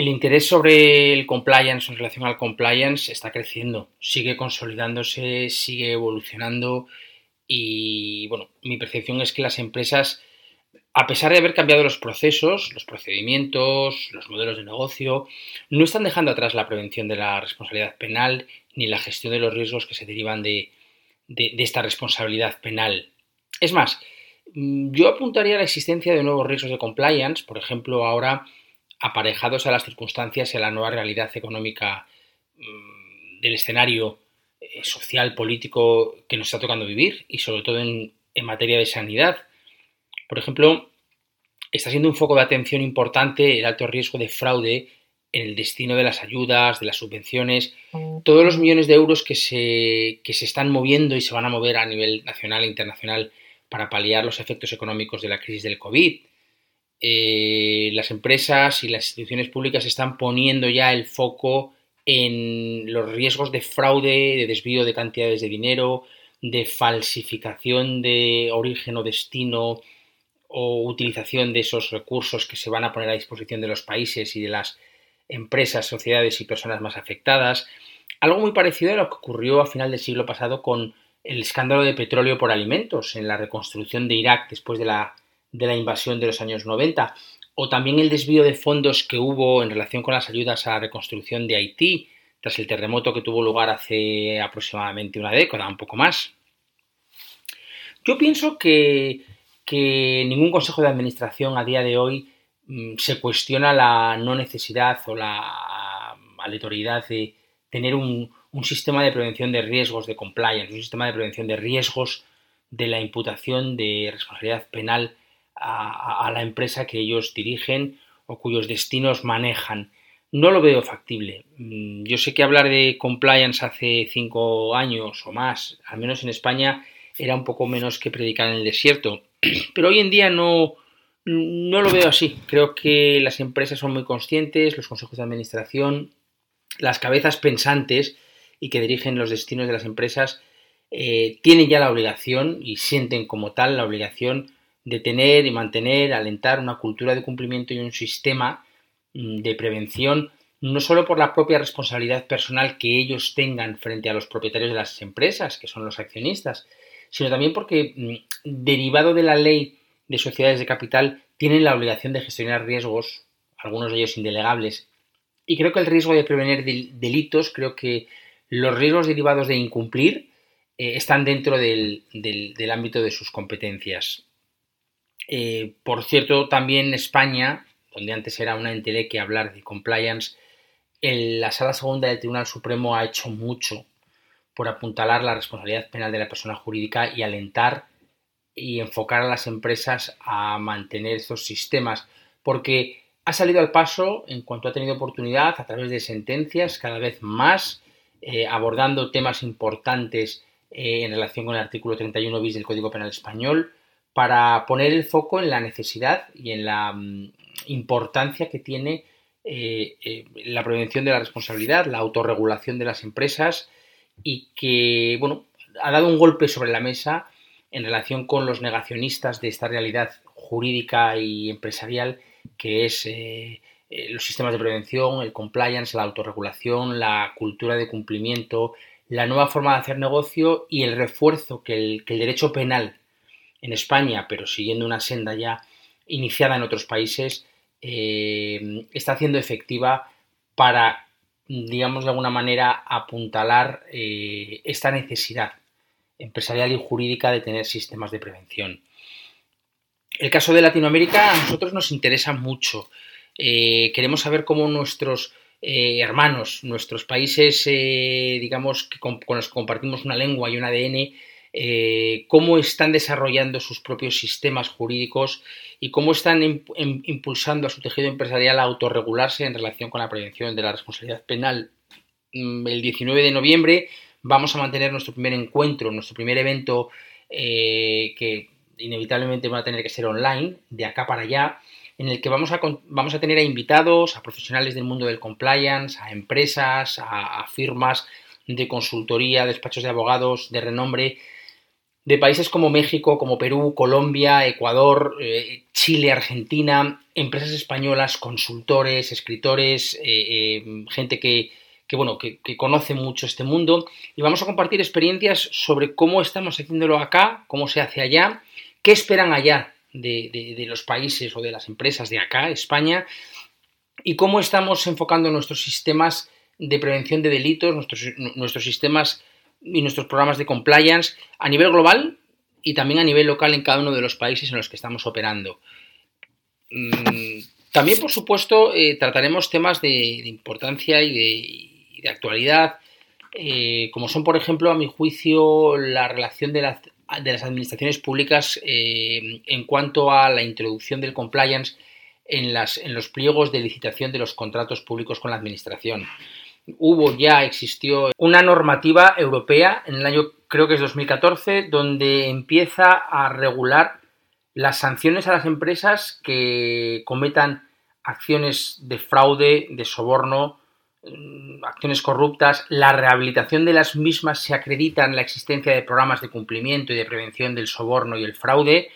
El interés sobre el compliance en relación al compliance está creciendo, sigue consolidándose, sigue evolucionando y bueno, mi percepción es que las empresas, a pesar de haber cambiado los procesos, los procedimientos, los modelos de negocio, no están dejando atrás la prevención de la responsabilidad penal ni la gestión de los riesgos que se derivan de, de- de esta responsabilidad penal. Es más, mm, yo apuntaría a la existencia de nuevos riesgos de compliance, por ejemplo, ahora aparejados a las circunstancias y a la nueva realidad económica mm, del escenario eh, social, político que nos está tocando vivir y sobre todo en, en materia de sanidad. Por ejemplo, está siendo un foco de atención importante el alto riesgo de fraude en el destino de las ayudas, de las subvenciones, todos los millones de euros que se, que se están moviendo y se van a mover a nivel nacional e internacional para paliar los efectos económicos de la crisis del COVID eh, las empresas y las instituciones públicas están poniendo ya el foco en los riesgos de fraude, de desvío de cantidades de dinero, de falsificación de origen o destino o utilización de esos recursos que se van a poner a disposición de los países y de las empresas, sociedades y personas más afectadas. Algo muy parecido a lo que ocurrió a final del siglo pasado con el escándalo de petróleo por alimentos en la reconstrucción de Irak después de la de la invasión de los años 90, o también el desvío de fondos que hubo en relación con las ayudas a la reconstrucción de Haití tras el terremoto que tuvo lugar hace aproximadamente una década, un poco más. Yo pienso que, que ningún consejo de administración a día de hoy mm, se cuestiona la no necesidad o la aleatoriedad de tener un, un sistema de prevención de riesgos de compliance, un sistema de prevención de riesgos de la imputación de responsabilidad penal a, a, la empresa que ellos dirigen o cuyos destinos manejan. No lo veo factible. Mm, Yo sé que hablar de compliance hace cinco años o más, al menos en España, era un poco menos que predicar en el desierto. Pero hoy en día no, no lo veo así. Creo que las empresas son muy conscientes, los consejos de administración, las cabezas pensantes y que dirigen los destinos de las empresas eh, tienen ya la obligación y sienten como tal la obligación de tener y mantener, alentar una cultura de cumplimiento y un sistema mm, de prevención, no solo por la propia responsabilidad personal que ellos tengan frente a los propietarios de las empresas, que son los accionistas, sino también porque, mm, derivado de la ley de sociedades de capital, tienen la obligación de gestionar riesgos, algunos de ellos indelegables. Y creo que el riesgo de prevenir del- delitos, creo que los riesgos derivados de incumplir eh, están dentro del- del ámbito de sus competencias. Eh, por cierto, también España, donde antes era una entelequia hablar de compliance, la Sala Segunda del Tribunal Supremo ha hecho mucho por apuntalar la responsabilidad penal de la persona jurídica y alentar y enfocar a las empresas a mantener estos sistemas, porque ha salido al paso en cuanto ha tenido oportunidad a través de sentencias cada vez más, eh, abordando temas importantes eh, en relación con el artículo 31 bis del Código Penal Español, para poner el foco en la necesidad y en la mm, importancia que tiene eh, eh, la prevención de la responsabilidad, la autorregulación de las empresas y que, bueno, ha dado un golpe sobre la mesa en relación con los negacionistas de esta realidad jurídica y empresarial que es eh, los sistemas de prevención, el compliance, la autorregulación, la cultura de cumplimiento, la nueva forma de hacer negocio y el refuerzo que el derecho penal en España, pero siguiendo una senda ya iniciada en otros países, eh, está haciendo efectiva para, digamos de alguna manera, apuntalar eh, esta necesidad empresarial y jurídica de tener sistemas de prevención. El caso de Latinoamérica a nosotros nos interesa mucho. Eh, queremos saber cómo nuestros hermanos, nuestros países, digamos, que con, con, los que compartimos una lengua y un ADN, eh, cómo están desarrollando sus propios sistemas jurídicos y cómo están im- im- impulsando a su tejido empresarial a autorregularse en relación con la prevención de la responsabilidad penal. Mm, El 19 de noviembre vamos a mantener nuestro primer encuentro, nuestro primer evento eh, que inevitablemente va a tener que ser online, de acá para allá, en el que vamos a, vamos a tener a invitados, a profesionales del mundo del compliance, a empresas, a firmas de consultoría, despachos de abogados de renombre, de países como México, como Perú, Colombia, Ecuador, eh, Chile, Argentina, empresas españolas, consultores, escritores, eh, eh, gente que, que, bueno, que, que conoce mucho este mundo. Y vamos a compartir experiencias sobre cómo estamos haciéndolo acá, cómo se hace allá, qué esperan allá de, de- de los países o de las empresas de acá, España, y cómo estamos enfocando nuestros sistemas de prevención de delitos, nuestros, nuestros sistemas y nuestros programas de compliance a nivel global y también a nivel local en cada uno de los países en los que estamos operando. Mm, También, por supuesto, eh, trataremos temas de, importancia y de, actualidad, eh, como son, por ejemplo, a mi juicio, la relación de, las- de las administraciones públicas eh, en cuanto a la introducción del compliance en, las, en los pliegos de licitación de los contratos públicos con la administración. Hubo ya, existió una normativa europea en el año, creo que es 2014, donde empieza a regular las sanciones a las empresas que cometan acciones de fraude, de soborno, mm, acciones corruptas, la rehabilitación de las mismas se acredita en la existencia de programas de cumplimiento y de prevención del soborno y el fraude,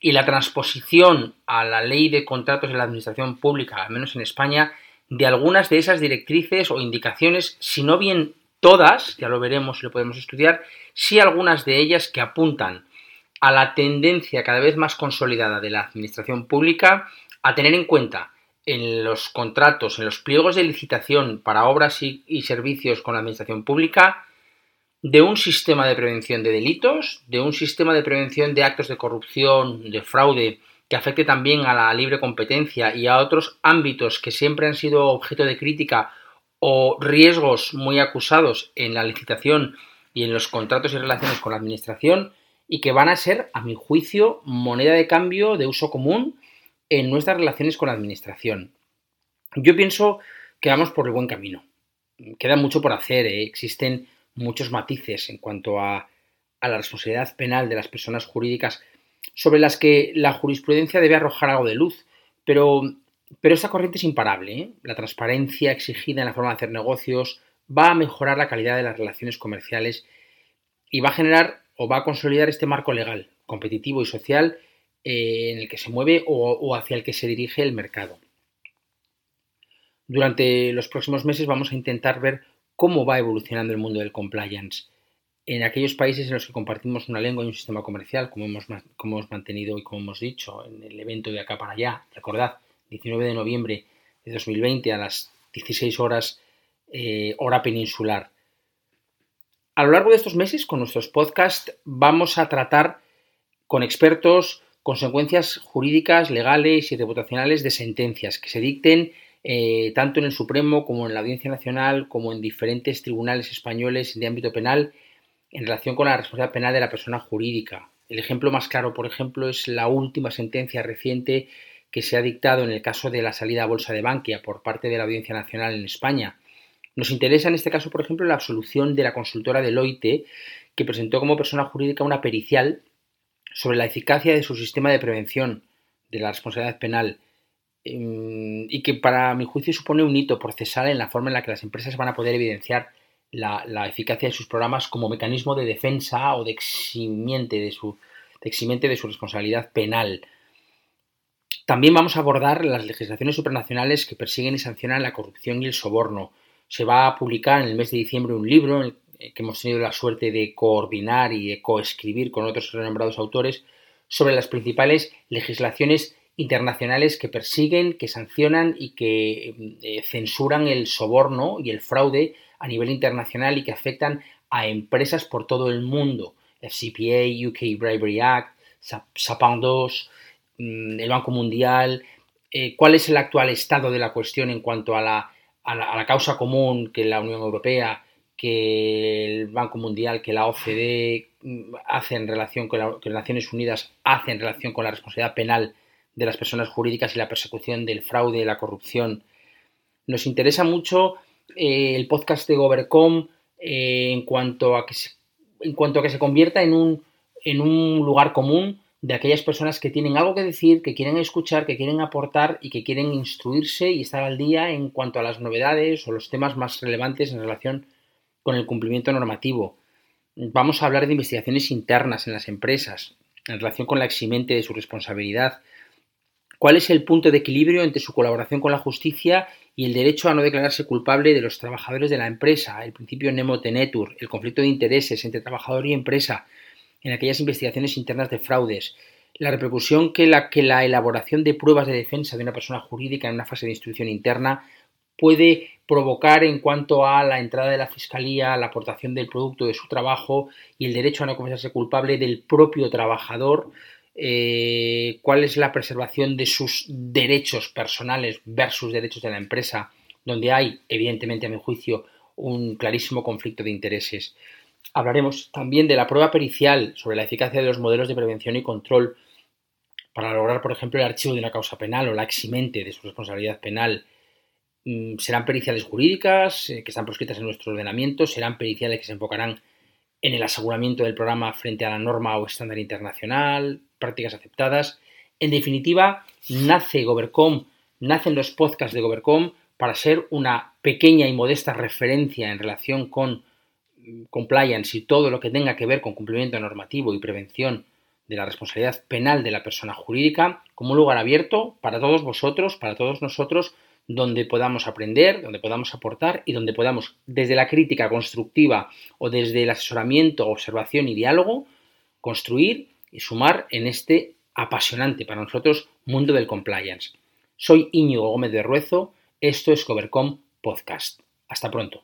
y la transposición a la ley de contratos de la administración pública, al menos en España, de algunas de esas directrices o indicaciones, si no bien todas, ya lo veremos y lo podemos estudiar, sí algunas de ellas que apuntan a la tendencia cada vez más consolidada de la administración pública a tener en cuenta en los contratos, en los pliegos de licitación para obras y, y servicios con la administración pública, de un sistema de prevención de delitos, de un sistema de prevención de actos de corrupción, de fraude, que afecte también a la libre competencia y a otros ámbitos que siempre han sido objeto de crítica o riesgos muy acusados en la licitación y en los contratos y relaciones con la administración y que van a ser, a mi juicio, moneda de cambio de uso común en nuestras relaciones con la administración. Yo pienso que vamos por el buen camino. Queda mucho por hacer, ¿eh? existen muchos matices en cuanto a, a la responsabilidad penal de las personas jurídicas sobre las que la jurisprudencia debe arrojar algo de luz, pero, pero corriente es imparable. ¿eh? La transparencia exigida en la forma de hacer negocios va a mejorar la calidad de las relaciones comerciales y va a generar o va a consolidar este marco legal, competitivo y social eh, en el que se mueve o hacia el que se dirige el mercado. Durante los próximos meses vamos a intentar ver cómo va evolucionando el mundo del compliance en aquellos países en los que compartimos una lengua y un sistema comercial, como hemos, como hemos mantenido y como hemos dicho en el evento de acá para allá. Recordad, 19 de noviembre de 2020 a las 16 horas, eh, hora peninsular. A lo largo de estos meses, con nuestros podcasts, vamos a tratar con expertos consecuencias jurídicas, legales y reputacionales de sentencias que se dicten eh, tanto en el Supremo como en la Audiencia Nacional, como en diferentes tribunales españoles de ámbito penal, en relación con la responsabilidad penal de la persona jurídica. El ejemplo más claro, por ejemplo, es la última sentencia reciente que se ha dictado en el caso de la salida a bolsa de Bankia por parte de la Audiencia Nacional en España. Nos interesa en este caso, por ejemplo, la absolución de la consultora Deloitte, que presentó como persona jurídica una pericial sobre la eficacia de su sistema de prevención de la responsabilidad penal y que para mi juicio supone un hito procesal en la forma en la que las empresas van a poder evidenciar la, la, eficacia de sus programas como mecanismo de defensa o de eximiente de su, eximiente de su responsabilidad penal. También vamos a abordar las legislaciones supranacionales que persiguen y sancionan la corrupción y el soborno. Se va a publicar en el mes de diciembre un libro que hemos tenido la suerte de coordinar y de coescribir con otros renombrados autores sobre las principales legislaciones internacionales que persiguen, que sancionan y que eh, censuran el soborno y el fraude a nivel internacional y que afectan a empresas por todo el mundo. FCPA, UK Bribery Act, SAPAN 2, el Banco Mundial. Eh, ¿Cuál es el actual estado de la cuestión en cuanto a la, a la, a la causa común que la Unión Europea que el Banco Mundial, que la OCDE mm, hace en relación con la, que las Naciones Unidas hace en relación con la responsabilidad penal de las personas jurídicas y la persecución del fraude la corrupción. Nos interesa mucho eh, el podcast de Govercom eh, en, cuanto a que se, en cuanto a que se convierta en un, en un lugar común de aquellas personas que tienen algo que decir, que quieren escuchar, que quieren aportar y que quieren instruirse y estar al día en cuanto a las novedades o los temas más relevantes en relación con el cumplimiento normativo. Vamos a hablar de investigaciones internas en las empresas, en relación con la eximente de su responsabilidad. ¿Cuál es el punto de equilibrio entre su colaboración con la justicia y el derecho a no declararse culpable de los trabajadores de la empresa? El principio Nemo Tenetur, el conflicto de intereses entre trabajador y empresa, en aquellas investigaciones internas de fraudes, la repercusión que la, que la elaboración de pruebas de defensa de una persona jurídica en una fase de instrucción interna puede provocar en cuanto a la entrada de la fiscalía, la aportación del producto de su trabajo y el derecho a no confesarse culpable del propio trabajador, eh, cuál es la preservación de sus derechos personales versus derechos de la empresa, donde hay, evidentemente, a mi juicio, un clarísimo conflicto de intereses. Hablaremos también de la prueba pericial sobre la eficacia de los modelos de prevención y control para lograr, por ejemplo, el archivo de una causa penal o la eximente de su responsabilidad penal. Mm, serán periciales jurídicas eh, que están proscritas en nuestro ordenamiento, serán periciales que se enfocarán en el aseguramiento del programa frente a la norma o estándar internacional, prácticas aceptadas. En definitiva, nace Govercom, nacen los podcasts de Govercom para ser una pequeña y modesta referencia en relación con compliance y todo lo que tenga que ver con cumplimiento normativo y prevención de la responsabilidad penal de la persona jurídica como un lugar abierto para todos vosotros, para todos nosotros, donde podamos aprender, donde podamos aportar y donde podamos, desde la crítica constructiva o desde el asesoramiento, observación y diálogo, construir y sumar en este apasionante para nosotros mundo del compliance. Soy Íñigo Gómez de Ruezo, esto es Covercom Podcast. Hasta pronto.